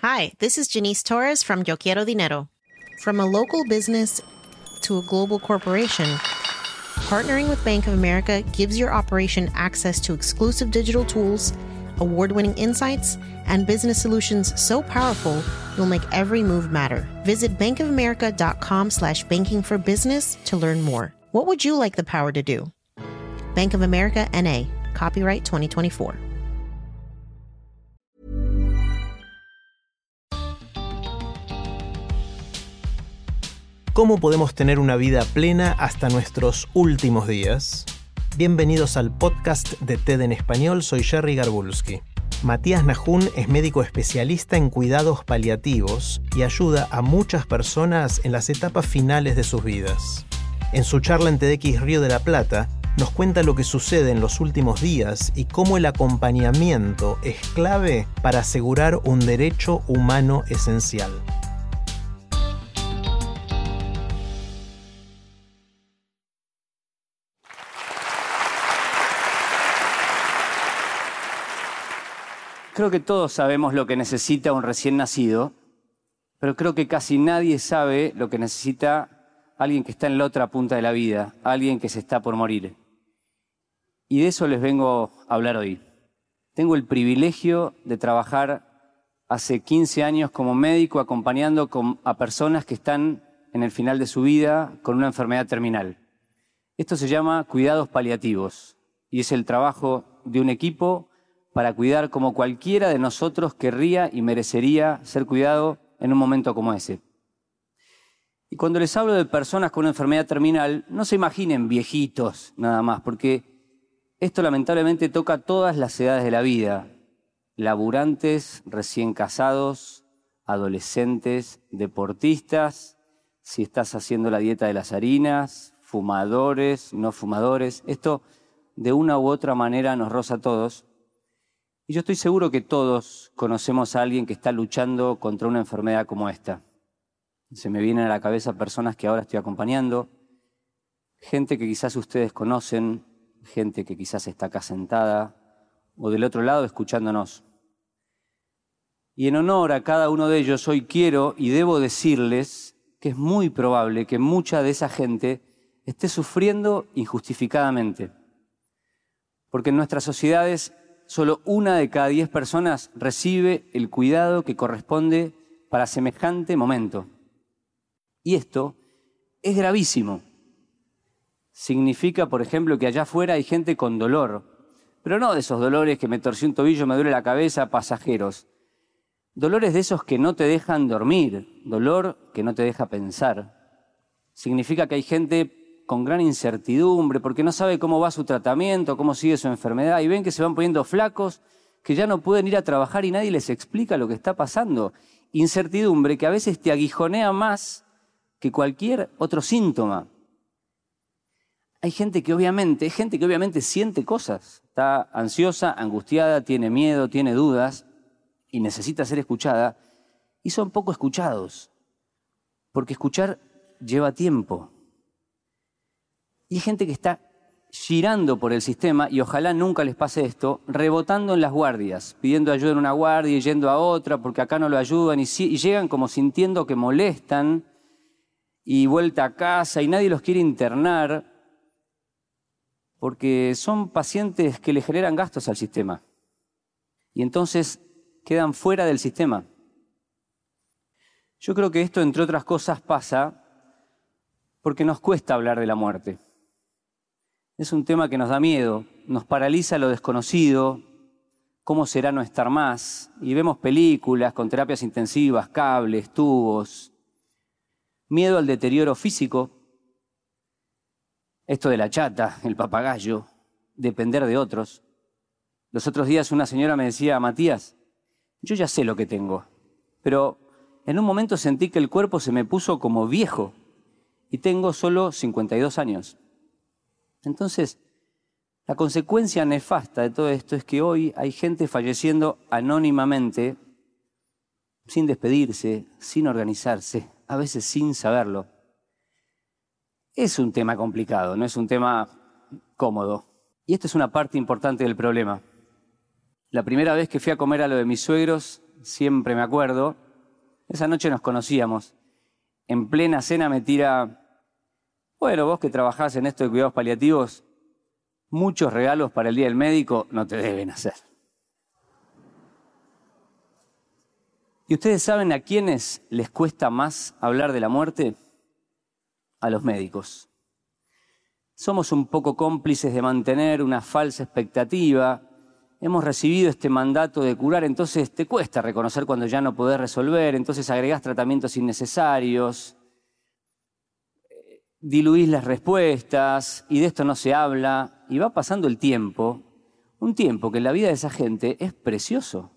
Hi, this is Janice Torres from Yo Quiero Dinero. From a local business to a global corporation, partnering with Bank of America gives your operation access to exclusive digital tools, award winning insights, and business solutions so powerful you'll make every move matter. Visit bankofamerica.com slash banking for business to learn more. What would you like the power to do? Bank of America NA, copyright 2024. ¿Cómo podemos tener una vida plena hasta nuestros últimos días? Bienvenidos al podcast de TED en español, soy Jerry Garbulski. Matías Najún es médico especialista en cuidados paliativos y ayuda a muchas personas en las etapas finales de sus vidas. En su charla en TEDx Río de la Plata, nos cuenta lo que sucede en los últimos días y cómo el acompañamiento es clave para asegurar un derecho humano esencial. Creo que todos sabemos lo que necesita un recién nacido, pero creo que casi nadie sabe lo que necesita alguien que está en la otra punta de la vida, alguien que se está por morir. Y de eso les vengo a hablar hoy. Tengo el privilegio de trabajar hace 15 años como médico acompañando a personas que están en el final de su vida con una enfermedad terminal. Esto se llama cuidados paliativos y es el trabajo de un equipo para cuidar como cualquiera de nosotros querría y merecería ser cuidado en un momento como ese. Y cuando les hablo de personas con una enfermedad terminal, no se imaginen viejitos nada más, porque esto lamentablemente toca todas las edades de la vida. Laburantes, recién casados, adolescentes, deportistas, si estás haciendo la dieta de las harinas, fumadores, no fumadores. Esto de una u otra manera nos roza a todos. Y yo estoy seguro que todos conocemos a alguien que está luchando contra una enfermedad como esta. Se me vienen a la cabeza personas que ahora estoy acompañando, gente que quizás ustedes conocen, gente que quizás está acá sentada o del otro lado escuchándonos. Y en honor a cada uno de ellos, hoy quiero y debo decirles que es muy probable que mucha de esa gente esté sufriendo injustificadamente. Porque en nuestras sociedades solo una de cada diez personas recibe el cuidado que corresponde para semejante momento. Y esto es gravísimo. Significa, por ejemplo, que allá afuera hay gente con dolor, pero no de esos dolores que me torció un tobillo, me duele la cabeza, pasajeros. Dolores de esos que no te dejan dormir, dolor que no te deja pensar. Significa que hay gente con gran incertidumbre, porque no sabe cómo va su tratamiento, cómo sigue su enfermedad, y ven que se van poniendo flacos, que ya no pueden ir a trabajar y nadie les explica lo que está pasando. Incertidumbre que a veces te aguijonea más que cualquier otro síntoma. Hay gente que obviamente, gente que obviamente siente cosas, está ansiosa, angustiada, tiene miedo, tiene dudas y necesita ser escuchada, y son poco escuchados, porque escuchar lleva tiempo. Y hay gente que está girando por el sistema, y ojalá nunca les pase esto, rebotando en las guardias, pidiendo ayuda en una guardia y yendo a otra porque acá no lo ayudan, y, llegan como sintiendo que molestan, y vuelta a casa, y nadie los quiere internar, porque son pacientes que le generan gastos al sistema. Y entonces quedan fuera del sistema. Yo creo que esto, entre otras cosas, pasa porque nos cuesta hablar de la muerte. Es un tema que nos da miedo, nos paraliza lo desconocido, cómo será no estar más, y vemos películas con terapias intensivas, cables, tubos, miedo al deterioro físico, esto de la chata, el papagayo, depender de otros. Los otros días una señora me decía, Matías, yo ya sé lo que tengo, pero en un momento sentí que el cuerpo se me puso como viejo y tengo solo 52 años. Entonces, la consecuencia nefasta de todo esto es que hoy hay gente falleciendo anónimamente, sin despedirse, sin organizarse, a veces sin saberlo. Es un tema complicado, no es un tema cómodo. Y esto es una parte importante del problema. La primera vez que fui a comer a lo de mis suegros, siempre me acuerdo. Esa noche nos conocíamos. En plena cena me tira, bueno, vos que trabajás en esto de cuidados paliativos, muchos regalos para el Día del Médico no te deben hacer. ¿Y ustedes saben a quiénes les cuesta más hablar de la muerte? A los médicos. Somos un poco cómplices de mantener una falsa expectativa. Hemos recibido este mandato de curar, entonces te cuesta reconocer cuando ya no podés resolver, entonces agregás tratamientos innecesarios, diluís las respuestas y de esto no se habla y va pasando el tiempo, un tiempo que en la vida de esa gente es precioso,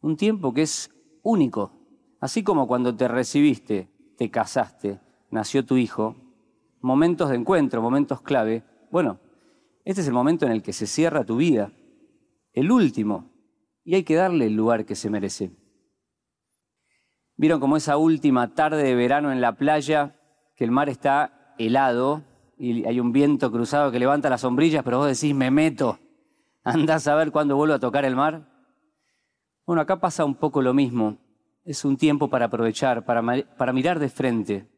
un tiempo que es único, así como cuando te recibiste, te casaste, nació tu hijo, momentos de encuentro, momentos clave, bueno, este es el momento en el que se cierra tu vida, el último, y hay que darle el lugar que se merece. ¿Vieron como esa última tarde de verano en la playa que el mar está helado y hay un viento cruzado que levanta las sombrillas, pero vos decís, me meto, andás a ver cuándo vuelvo a tocar el mar. Bueno, acá pasa un poco lo mismo. Es un tiempo para aprovechar, para, para mirar de frente.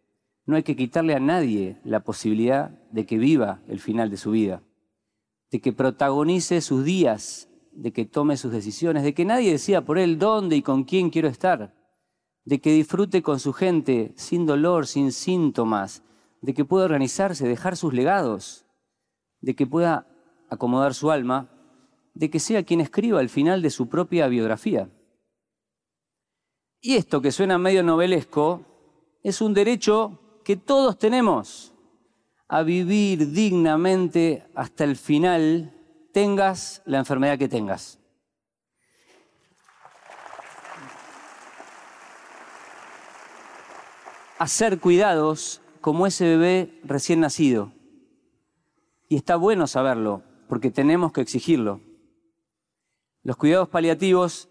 No hay que quitarle a nadie la posibilidad de que viva el final de su vida, de que protagonice sus días, de que tome sus decisiones, de que nadie decida por él dónde y con quién quiero estar de que disfrute con su gente sin dolor, sin síntomas, de que pueda organizarse, dejar sus legados, de que pueda acomodar su alma, de que sea quien escriba el final de su propia biografía. Y esto que suena medio novelesco es un derecho que todos tenemos a vivir dignamente hasta el final, tengas la enfermedad que tengas. Hacer cuidados como ese bebé recién nacido. Y está bueno saberlo, porque tenemos que exigirlo. Los cuidados paliativos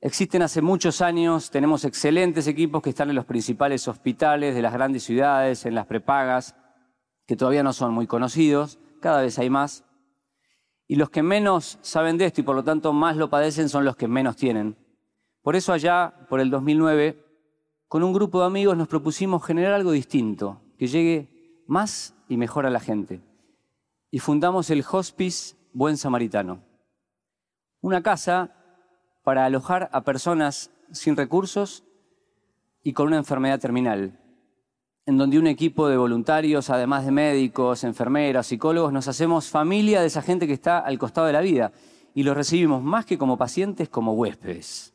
existen hace muchos años, tenemos excelentes equipos que están en los principales hospitales de las grandes ciudades, en las prepagas, que todavía no son muy conocidos, cada vez hay más. Y los que menos saben de esto y por lo tanto más lo padecen son los que menos tienen. Por eso allá, por el 2009, con un grupo de amigos nos propusimos generar algo distinto, que llegue más y mejor a la gente. Y fundamos el Hospice Buen Samaritano, una casa para alojar a personas sin recursos y con una enfermedad terminal, en donde un equipo de voluntarios, además de médicos, enfermeras, psicólogos, nos hacemos familia de esa gente que está al costado de la vida. Y los recibimos más que como pacientes, como huéspedes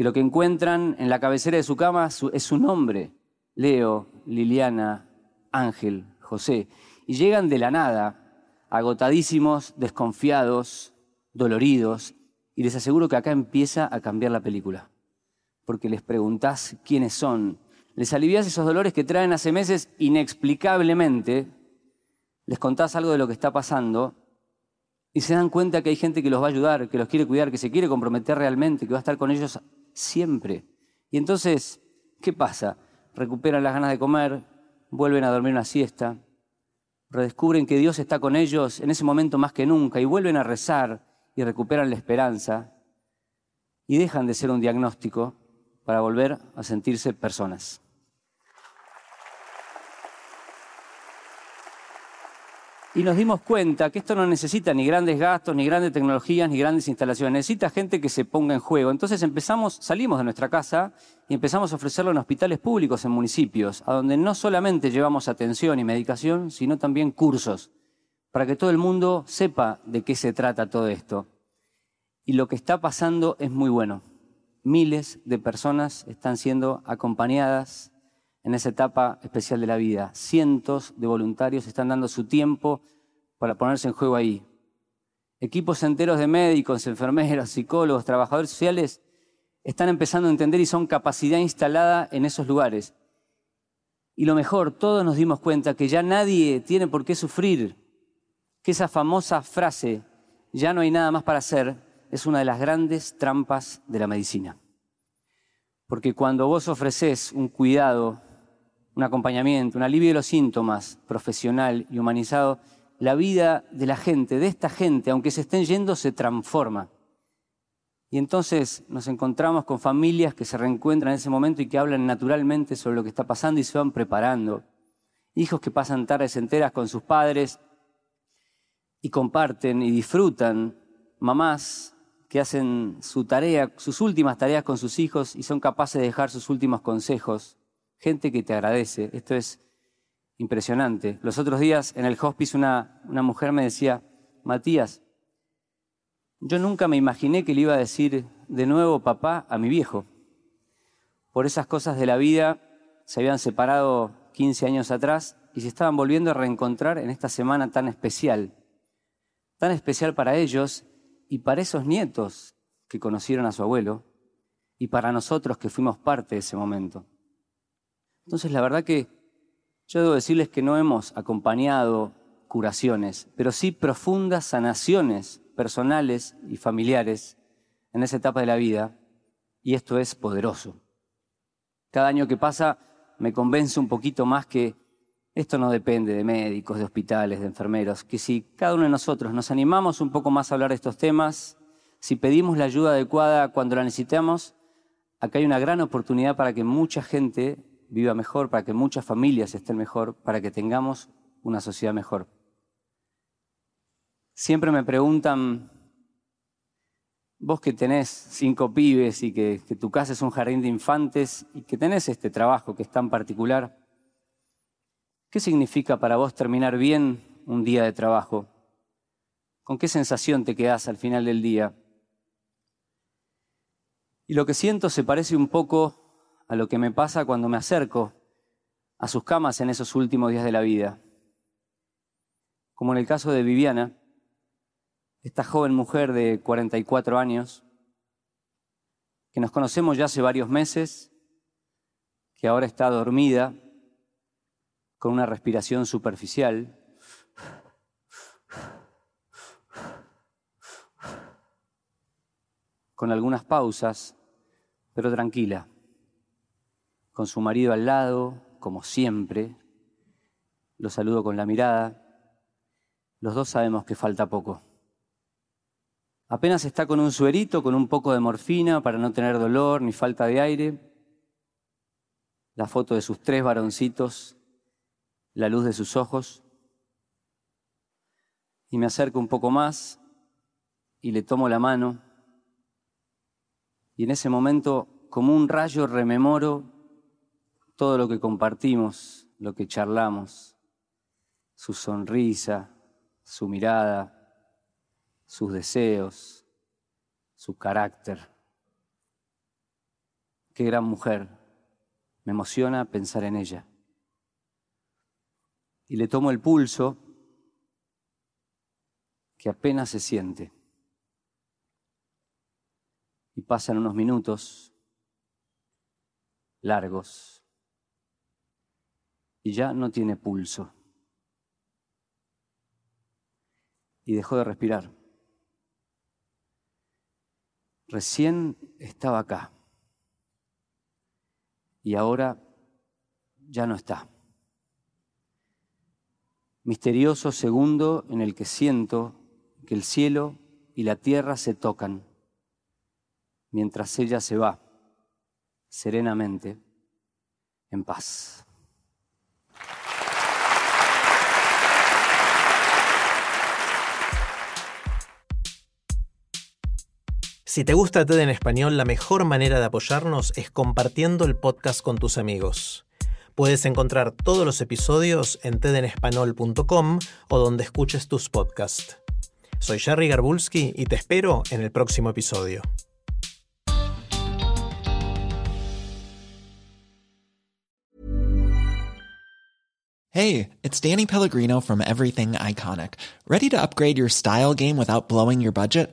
que lo que encuentran en la cabecera de su cama es su nombre, Leo, Liliana, Ángel, José, y llegan de la nada, agotadísimos, desconfiados, doloridos, y les aseguro que acá empieza a cambiar la película, porque les preguntás quiénes son, les aliviás esos dolores que traen hace meses inexplicablemente, les contás algo de lo que está pasando y se dan cuenta que hay gente que los va a ayudar, que los quiere cuidar, que se quiere comprometer realmente, que va a estar con ellos siempre. Y entonces, ¿qué pasa? Recuperan las ganas de comer, vuelven a dormir una siesta, redescubren que Dios está con ellos en ese momento más que nunca y vuelven a rezar y recuperan la esperanza y dejan de ser un diagnóstico para volver a sentirse personas. Y nos dimos cuenta que esto no necesita ni grandes gastos, ni grandes tecnologías, ni grandes instalaciones, necesita gente que se ponga en juego. Entonces empezamos, salimos de nuestra casa y empezamos a ofrecerlo en hospitales públicos en municipios, a donde no solamente llevamos atención y medicación, sino también cursos, para que todo el mundo sepa de qué se trata todo esto. Y lo que está pasando es muy bueno. Miles de personas están siendo acompañadas en esa etapa especial de la vida. Cientos de voluntarios están dando su tiempo para ponerse en juego ahí. Equipos enteros de médicos, enfermeros, psicólogos, trabajadores sociales están empezando a entender y son capacidad instalada en esos lugares. Y lo mejor, todos nos dimos cuenta que ya nadie tiene por qué sufrir, que esa famosa frase, ya no hay nada más para hacer, es una de las grandes trampas de la medicina. Porque cuando vos ofreces un cuidado un acompañamiento, un alivio de los síntomas profesional y humanizado, la vida de la gente, de esta gente, aunque se estén yendo, se transforma. Y entonces nos encontramos con familias que se reencuentran en ese momento y que hablan naturalmente sobre lo que está pasando y se van preparando. Hijos que pasan tardes enteras con sus padres y comparten y disfrutan. Mamás que hacen su tarea, sus últimas tareas con sus hijos y son capaces de dejar sus últimos consejos. Gente que te agradece. Esto es impresionante. Los otros días en el hospice una, una mujer me decía, Matías, yo nunca me imaginé que le iba a decir de nuevo papá a mi viejo. Por esas cosas de la vida se habían separado 15 años atrás y se estaban volviendo a reencontrar en esta semana tan especial. Tan especial para ellos y para esos nietos que conocieron a su abuelo y para nosotros que fuimos parte de ese momento. Entonces la verdad que yo debo decirles que no hemos acompañado curaciones, pero sí profundas sanaciones personales y familiares en esa etapa de la vida, y esto es poderoso. Cada año que pasa me convence un poquito más que esto no depende de médicos, de hospitales, de enfermeros, que si cada uno de nosotros nos animamos un poco más a hablar de estos temas, si pedimos la ayuda adecuada cuando la necesitamos, acá hay una gran oportunidad para que mucha gente viva mejor, para que muchas familias estén mejor, para que tengamos una sociedad mejor. Siempre me preguntan, vos que tenés cinco pibes y que, tu casa es un jardín de infantes y que tenés este trabajo que es tan particular, ¿qué significa para vos terminar bien un día de trabajo? ¿Con qué sensación te quedás al final del día? Y lo que siento se parece un poco a lo que me pasa cuando me acerco a sus camas en esos últimos días de la vida. Como en el caso de Viviana, esta joven mujer de 44 años, que nos conocemos ya hace varios meses, que ahora está dormida, con una respiración superficial. con algunas pausas, pero tranquila, con su marido al lado, como siempre, lo saludo con la mirada, los dos sabemos que falta poco. Apenas está con un suerito, con un poco de morfina para no tener dolor ni falta de aire. La foto de sus tres varoncitos, la luz de sus ojos. Y me acerco un poco más y le tomo la mano. Y en ese momento, como un rayo, rememoro todo lo que compartimos, lo que charlamos, su sonrisa, su mirada, sus deseos, su carácter. Qué gran mujer. Me emociona pensar en ella. Y le tomo el pulso que apenas se siente. Y pasan unos minutos largos y ya no tiene pulso. Y dejó de respirar recién estaba acá y ahora ya no está. Misterioso segundo en el que siento que el cielo y la tierra se tocan mientras ella se va serenamente en paz. Si te gusta TED en español, la mejor manera de apoyarnos es compartiendo el podcast con tus amigos. Puedes encontrar todos los episodios en tedenespanol.com o donde escuches tus podcasts. Soy Jerry Garbulski y te espero en el próximo episodio. Hey, it's Danny Pellegrino from Everything Iconic. Ready to upgrade your style game without blowing your budget?